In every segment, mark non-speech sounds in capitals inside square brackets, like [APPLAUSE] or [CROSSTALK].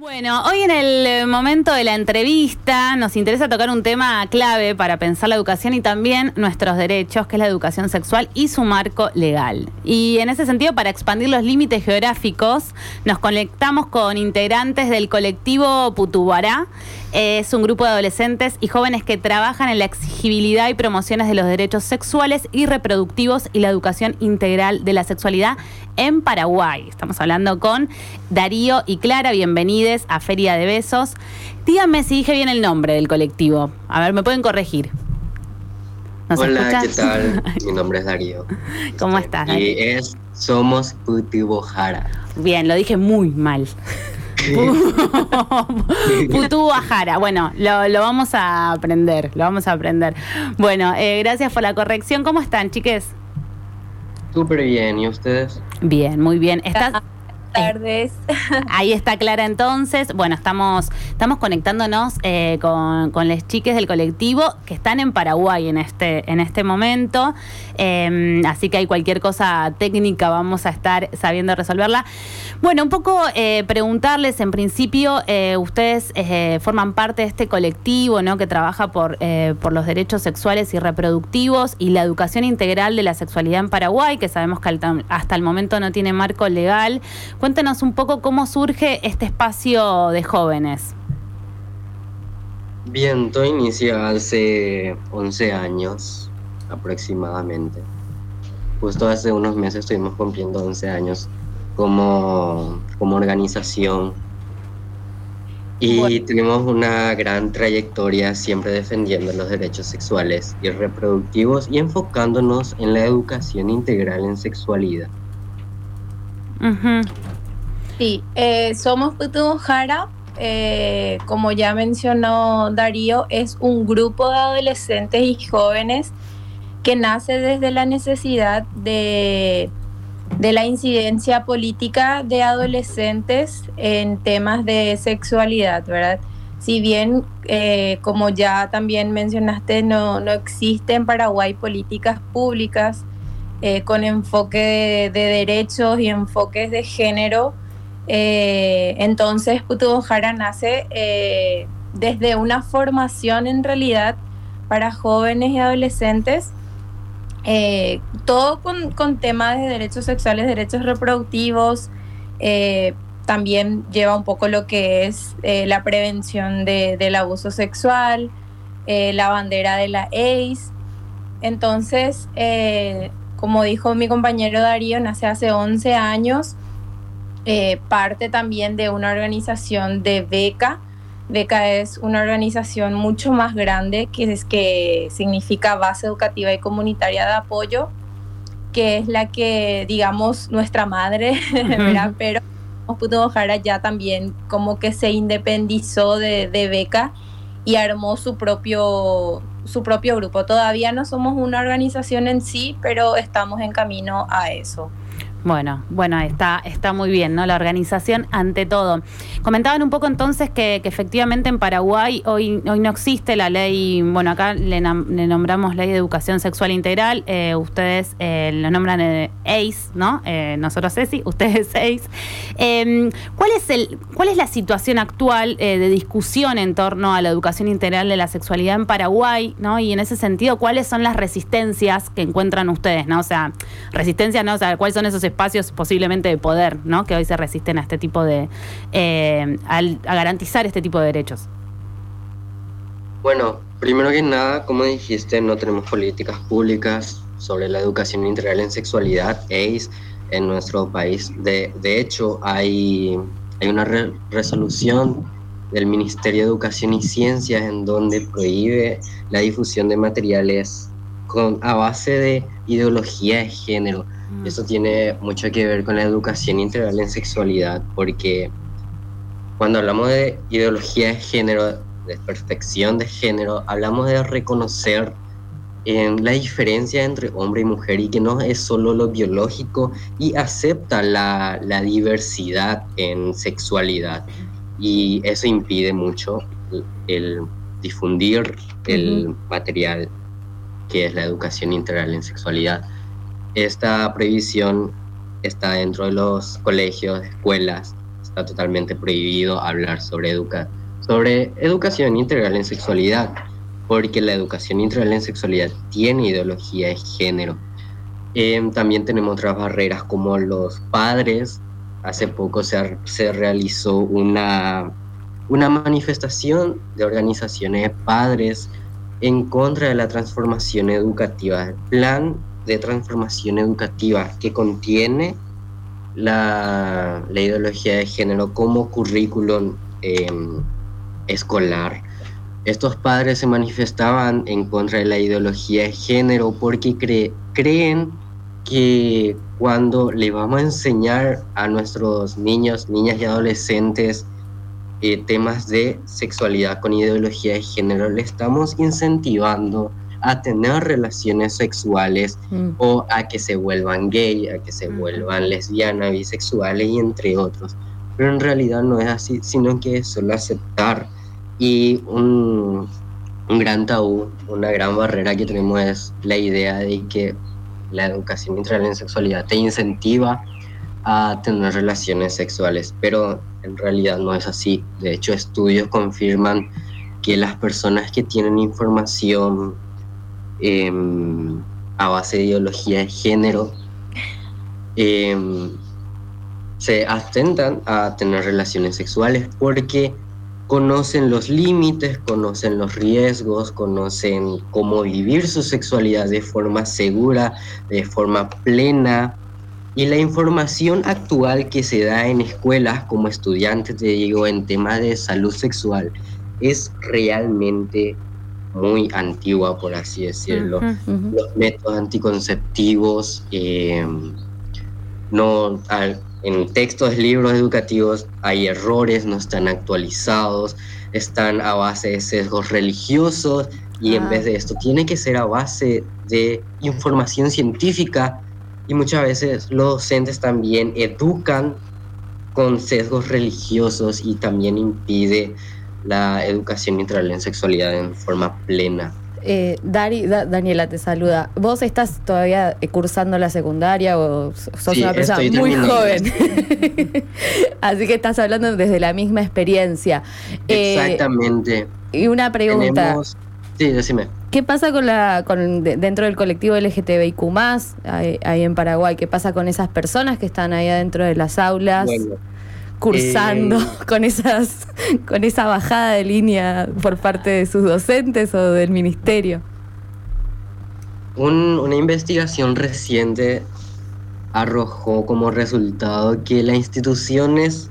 Bueno, hoy en el eh, momento de la entrevista nos interesa tocar un tema clave para pensar la educación y también nuestros derechos, que es la educación sexual y su marco legal. Y en ese sentido, para expandir los límites geográficos, nos conectamos con integrantes del colectivo Putubará. Es un grupo de adolescentes y jóvenes que trabajan en la exigibilidad y promociones de los derechos sexuales y reproductivos y la educación integral de la sexualidad en Paraguay. Estamos hablando con Darío y Clara, bienvenidos a Feria de Besos. Díganme si dije bien el nombre del colectivo. A ver, me pueden corregir. Hola, ¿qué tal? [LAUGHS] Mi nombre es Darío. ¿Cómo estás? Y es Somos Putibojara. Bien, lo dije muy mal. [LAUGHS] Putú [LAUGHS] Bueno, lo, vamos a aprender, lo vamos a aprender. Bueno, eh, gracias por la corrección. ¿Cómo están, chiques? Súper bien, ¿y ustedes? Bien, muy bien. ¿Estás, tardes. [LAUGHS] Ahí está Clara entonces. Bueno, estamos, estamos conectándonos eh, con, con las chiques del colectivo que están en Paraguay en este, en este momento. Em, así que hay cualquier cosa técnica, vamos a estar sabiendo resolverla. Bueno, un poco eh, preguntarles, en principio, eh, ustedes forman parte de este colectivo ¿no? que trabaja por, por los derechos sexuales y reproductivos y la educación integral de la sexualidad en Paraguay, que sabemos que hasta el momento no tiene marco legal. Cuéntenos un poco cómo surge este espacio de jóvenes. Bien, todo inicia hace 11 años aproximadamente. Justo hace unos meses estuvimos cumpliendo 11 años como, como organización y tuvimos una gran trayectoria siempre defendiendo los derechos sexuales y reproductivos y enfocándonos en la educación integral en sexualidad. Sí, eh, somos Putujara. Eh, como ya mencionó Darío, es un grupo de adolescentes y jóvenes que nace desde la necesidad de, de la incidencia política de adolescentes en temas de sexualidad, ¿verdad? Si bien, eh, como ya también mencionaste, no, no existe en Paraguay políticas públicas eh, con enfoque de, derechos y enfoques de género. Eh, entonces, Putu nace eh, desde una formación en realidad para jóvenes y adolescentes, todo con, temas de derechos sexuales, derechos reproductivos, también lleva un poco lo que es la prevención del abuso sexual, la bandera de la ACE. Entonces, como dijo mi compañero Darío, nace hace 11 años, eh, parte también de una organización de beca. Beca es una organización mucho más grande que, es, que significa Base Educativa y Comunitaria de Apoyo, que es la que, digamos, nuestra madre, [LAUGHS] ¿verdad? pero Puto ya también como que se independizó de, de Beca y armó su propio, su propio grupo. Todavía no somos una organización en sí, pero estamos en camino a eso. Bueno, bueno, está, está muy bien, ¿no? La organización ante todo. Comentaban un poco entonces que, efectivamente en Paraguay hoy, hoy no existe la ley, bueno, acá le, nombramos ley de educación sexual integral, eh, ustedes eh, lo nombran eh, ACE, ¿no? nosotros ESI, [LAUGHS] ustedes ACE. Em, ¿cuál, es el, ¿Cuál es la situación actual de discusión en torno a la educación integral de la sexualidad en Paraguay, ¿no? Y en ese sentido, ¿cuáles son las resistencias que encuentran ustedes, ¿no? O sea, resistencias, ¿no? O sea, ¿cuáles son esos espacios posiblemente de poder, ¿no? Que hoy se resisten a este tipo de, eh, a garantizar este tipo de derechos. Bueno, primero que nada, como dijiste, no tenemos políticas públicas sobre la educación integral en sexualidad, ACE, en nuestro país. De, de hecho, hay, hay una resolución del Ministerio de Educación y Ciencias en donde prohíbe la difusión de materiales con, a base de ideología de género. Eso tiene mucho que ver con la educación integral en sexualidad, porque cuando hablamos de ideología de género, de perfección de género, hablamos de reconocer en la diferencia entre hombre y mujer y que no es solo lo biológico y acepta la, la diversidad en sexualidad. Y eso impide mucho el, difundir el material que es la educación integral en sexualidad. Esta previsión está dentro de los colegios, escuelas, está totalmente prohibido hablar sobre, sobre educación integral en sexualidad, porque la educación integral en sexualidad tiene ideología de género. Em, también tenemos otras barreras como los padres. Hace poco se, realizó una, una manifestación de organizaciones de padres en contra de la transformación educativa, el plan de transformación educativa que contiene la, ideología de género como currículum em, escolar. Estos padres se manifestaban en contra de la ideología de género porque creen que cuando le vamos a enseñar a nuestros niños, niñas y adolescentes eh, temas de sexualidad con ideología de género, le estamos incentivando a tener relaciones sexuales mm. o a que se vuelvan gay, a que se vuelvan lesbianas, bisexuales y entre otros. Pero en realidad no es así, sino que es solo aceptar. Y un, un gran tabú, una gran barrera que tenemos es la idea de que la educación integral en sexualidad te incentiva a tener relaciones sexuales, pero en realidad no es así. De hecho, estudios confirman que las personas que tienen información em, a base de ideología de género em, se atentan a tener relaciones sexuales porque conocen los límites, conocen los riesgos, conocen cómo vivir su sexualidad de forma segura, de forma plena, y la información actual que se da en escuelas como estudiantes, te digo, en temas de salud sexual, es realmente muy antigua, por así decirlo. Los métodos anticonceptivos, eh, no, en textos, libros educativos hay errores, no están actualizados, están a base de sesgos religiosos y en ah. vez de esto tiene que ser a base de información científica y muchas veces los docentes también educan con sesgos religiosos y también impide la educación integral en sexualidad en forma plena. Eh, Dari, Daniela te saluda. ¿Vos estás todavía cursando la secundaria o sos una persona muy joven? [LAUGHS] Así que estás hablando desde la misma experiencia. Eh, Exactamente. y una pregunta. Sí, decime. ¿Qué pasa con la con dentro del colectivo LGTBIQ+, ahí, ahí en Paraguay? ¿Qué pasa con esas personas que están ahí adentro de las aulas? Cursando eh, [LAUGHS] con esas con esa bajada de línea por parte de sus docentes o del ministerio. una investigación reciente arrojó como resultado que las instituciones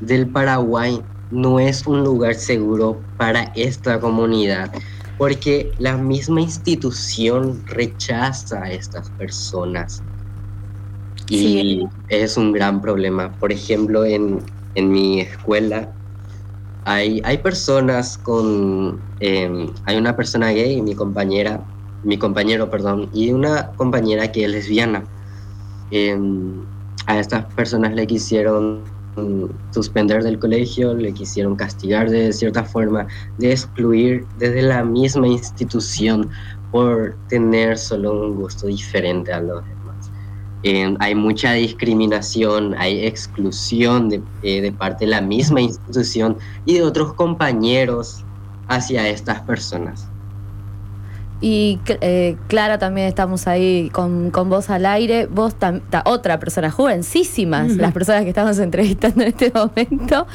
del Paraguay no es un lugar seguro para esta comunidad porque la misma institución rechaza a estas personas. Y es un gran problema. Por ejemplo, en, mi escuela hay, hay personas con... Em, hay una persona gay, mi compañera, mi compañero, perdón, y una compañera que es lesbiana. Em, a estas personas le quisieron suspender del colegio, le quisieron castigar de cierta forma, de excluir desde la misma institución por tener solo un gusto diferente a los demás. Eh, hay mucha discriminación, hay exclusión de, eh, de parte de la misma institución y de otros compañeros hacia estas personas. Y eh, Clara también estamos ahí con, con vos al aire. Vos, otra persona, jovencísimas, las personas que estamos [LAUGHS] entrevistando en este momento.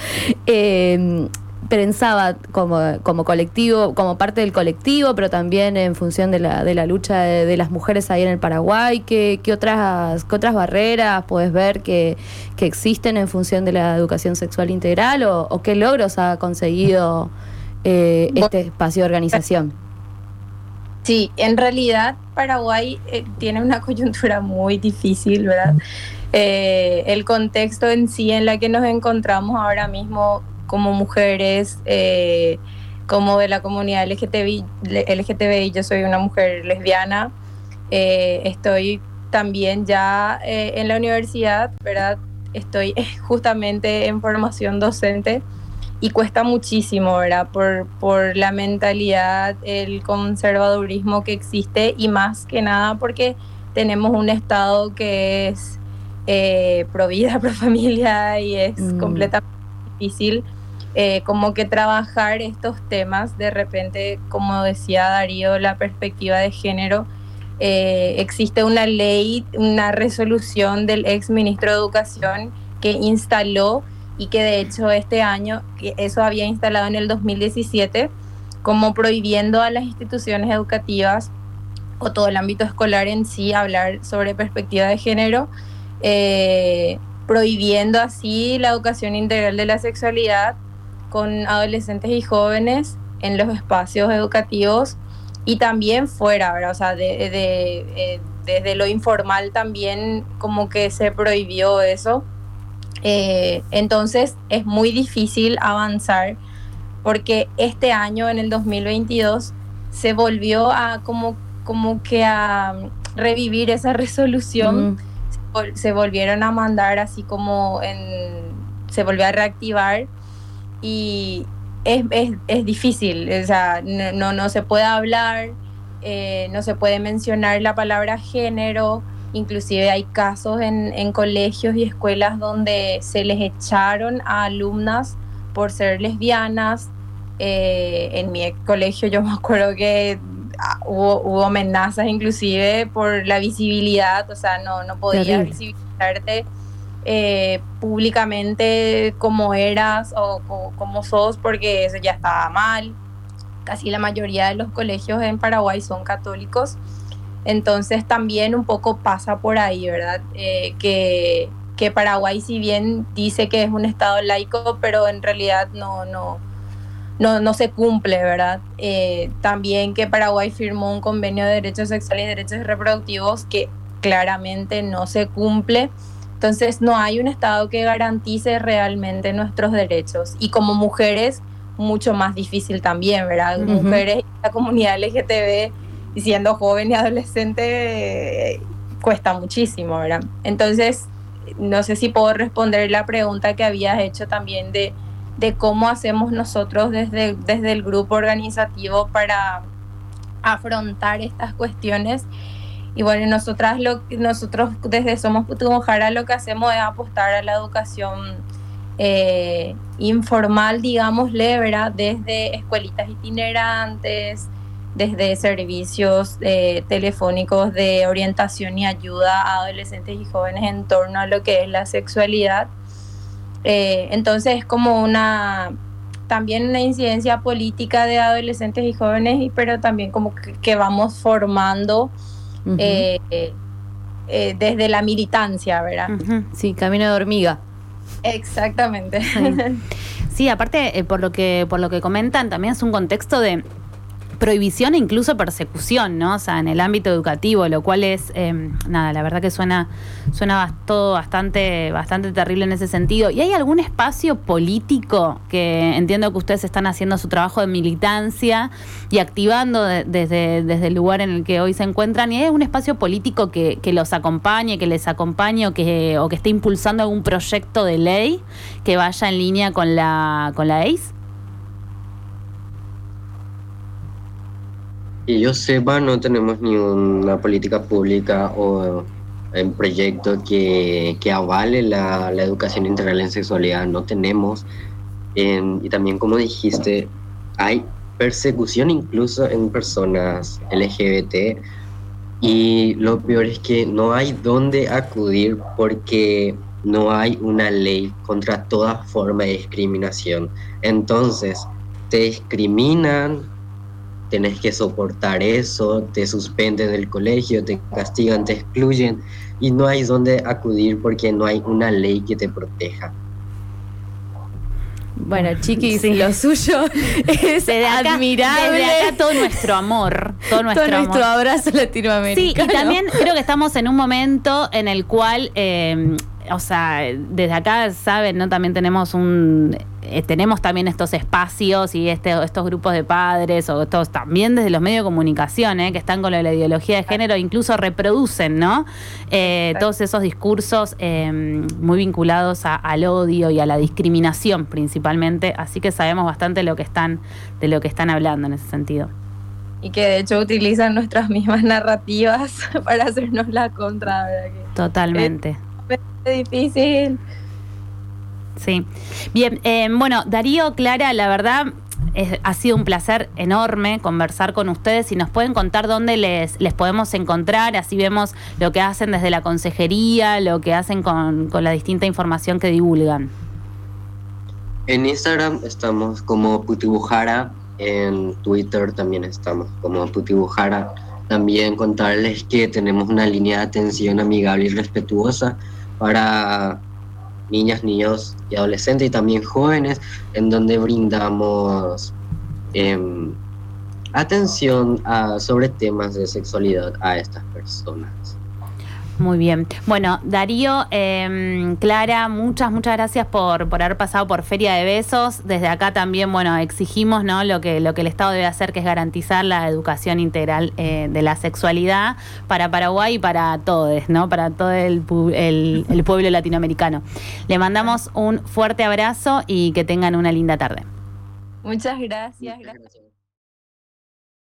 Pensaba como, como colectivo, como parte del colectivo, pero también en función de la, de la lucha de, las mujeres ahí en el Paraguay. ¿Qué, qué otras, qué otras barreras puedes ver que, que, existen en función de la educación sexual integral o, o qué logros ha conseguido eh, este espacio de organización? Sí, en realidad Paraguay eh, tiene una coyuntura muy difícil, ¿verdad? Eh, el contexto en sí en la que nos encontramos ahora mismo como mujeres, eh, como de la comunidad LGTBI, LGTBI, yo soy una mujer lesbiana, estoy también ya en la universidad, ¿verdad? Estoy [LAUGHS] justamente en formación docente y cuesta muchísimo, ¿verdad? Por, por la mentalidad, el conservadurismo que existe y más que nada porque tenemos un Estado que es eh, pro vida, [LAUGHS] pro familia y es Mm. completamente difícil eh, como que trabajar estos temas. De repente, como decía Darío, la perspectiva de género, eh, existe una ley, una resolución del ex ministro de Educación que instaló y que de hecho este año, eso había instalado en el 2017, como prohibiendo a las instituciones educativas o todo el ámbito escolar en sí hablar sobre perspectiva de género, eh, prohibiendo así la educación integral de la sexualidad con adolescentes y jóvenes en los espacios educativos y también fuera, ¿verdad? O sea, de, de, eh, desde lo informal también como que se prohibió eso. Eh, entonces es muy difícil avanzar porque este año, en el 2022, se volvió a como, como que a revivir esa resolución. Mm. Se volvieron a mandar así como en... Se volvió a reactivar y es, es, es difícil, o sea, no, no, no se puede hablar, eh, no se puede mencionar la palabra género, inclusive hay casos en, en colegios y escuelas donde se les echaron a alumnas por ser lesbianas. Eh, en mi colegio yo [LAUGHS] me acuerdo que ah, hubo, hubo amenazas inclusive por la visibilidad, o sea, no, no podías visibilizarte eh, públicamente como eras o co- como sos porque eso ya estaba mal. Casi la mayoría de los colegios en Paraguay son católicos. Entonces también un poco pasa por ahí, ¿verdad? Eh, que, que Paraguay si bien dice que es un estado laico, pero en realidad no, no, no, no se cumple, ¿verdad? Eh, también que Paraguay firmó un convenio de derechos sexuales y derechos reproductivos que claramente no se cumple. Entonces no hay un Estado que garantice realmente nuestros derechos. Y como mujeres, mucho más difícil también, ¿verdad? Mujeres la comunidad LGTB, siendo joven y adolescente, eh, cuesta muchísimo, ¿verdad? Entonces, no sé si puedo responder la pregunta que habías hecho también de, de cómo hacemos nosotros desde, desde el grupo organizativo para afrontar estas cuestiones. Y bueno, nosotras lo, nosotros desde Somos Putujara lo que hacemos es apostar a la educación eh, informal, digámosle, ¿verdad? Desde escuelitas itinerantes, desde servicios eh, telefónicos de orientación y ayuda a adolescentes y jóvenes en torno a lo que es la sexualidad. Eh, entonces es como una también una incidencia política de adolescentes y jóvenes, pero también como que, que vamos formando Eh, eh, eh, desde la militancia, ¿verdad? Sí, camino de hormiga. Exactamente. Sí, aparte, eh, por lo que por lo que comentan, también es un contexto de prohibición e incluso persecución, ¿no? O sea, en el ámbito educativo, lo cual es, eh, nada, la verdad que suena, suena todo bastante, bastante terrible en ese sentido. ¿Y hay algún espacio político que entiendo que ustedes están haciendo su trabajo de militancia y activando de- desde, desde el lugar en el que hoy se encuentran? ¿Y hay algún espacio político que, que los acompañe, que les acompañe o que, o que esté impulsando algún proyecto de ley que vaya en línea con la, con la ACE? Y yo sepa, no tenemos ni una política pública o un proyecto que, que avale la, la educación integral en sexualidad. No tenemos. Em, y también, como dijiste, hay persecución incluso en personas LGBT. Y lo peor es que no hay dónde acudir porque no hay una ley contra toda forma de discriminación. Entonces, te discriminan, tenés que soportar eso, te suspenden del colegio, te castigan, te excluyen y no hay dónde acudir porque no hay una ley que te proteja. Bueno, chiquis, Sí. lo suyo es Desde acá, admirable. desde acá todo nuestro amor, todo nuestro, Todo nuestro amor. abrazo Sí, latinoamericano. y también creo que estamos en un momento en el cual, eh, o sea, desde acá, saben, ¿no? También tenemos un. eh, tenemos también estos espacios y este, estos grupos de padres, o estos también desde los medios de comunicación, ¿eh? que están con lo de la ideología de género, incluso reproducen, ¿no? Eh, todos esos discursos eh, muy vinculados a- al odio y a la discriminación principalmente. Así que sabemos bastante lo que están, de lo que están hablando en ese sentido. y que de hecho utilizan nuestras mismas narrativas [LAUGHS] para hacernos la contra, ¿verdad? Totalmente. Difícil. Sí. Bien, eh, bueno, Darío, Clara, la verdad ha sido un placer enorme conversar con ustedes y nos pueden contar dónde les, les podemos encontrar, así vemos lo que hacen desde la consejería, lo que hacen con, con la distinta información que divulgan. En Instagram estamos como Putibujara, en Twitter también estamos como Putibujara. También contarles que tenemos una línea de atención amigable y respetuosa para niñas, niños y adolescentes y también jóvenes, en donde brindamos em, atención a, sobre temas de sexualidad a estas personas. Muy bien. Bueno, Darío, em, Clara, muchas, muchas gracias por, por haber pasado por Feria de Besos. Desde acá también, bueno, exigimos ¿no? lo, que, lo que el Estado debe hacer, que es garantizar la educación integral eh, de la sexualidad para Paraguay y para todos, ¿no? Para todo el, el pueblo latinoamericano. Le mandamos un fuerte abrazo y que tengan una linda tarde. Muchas gracias. Gracias.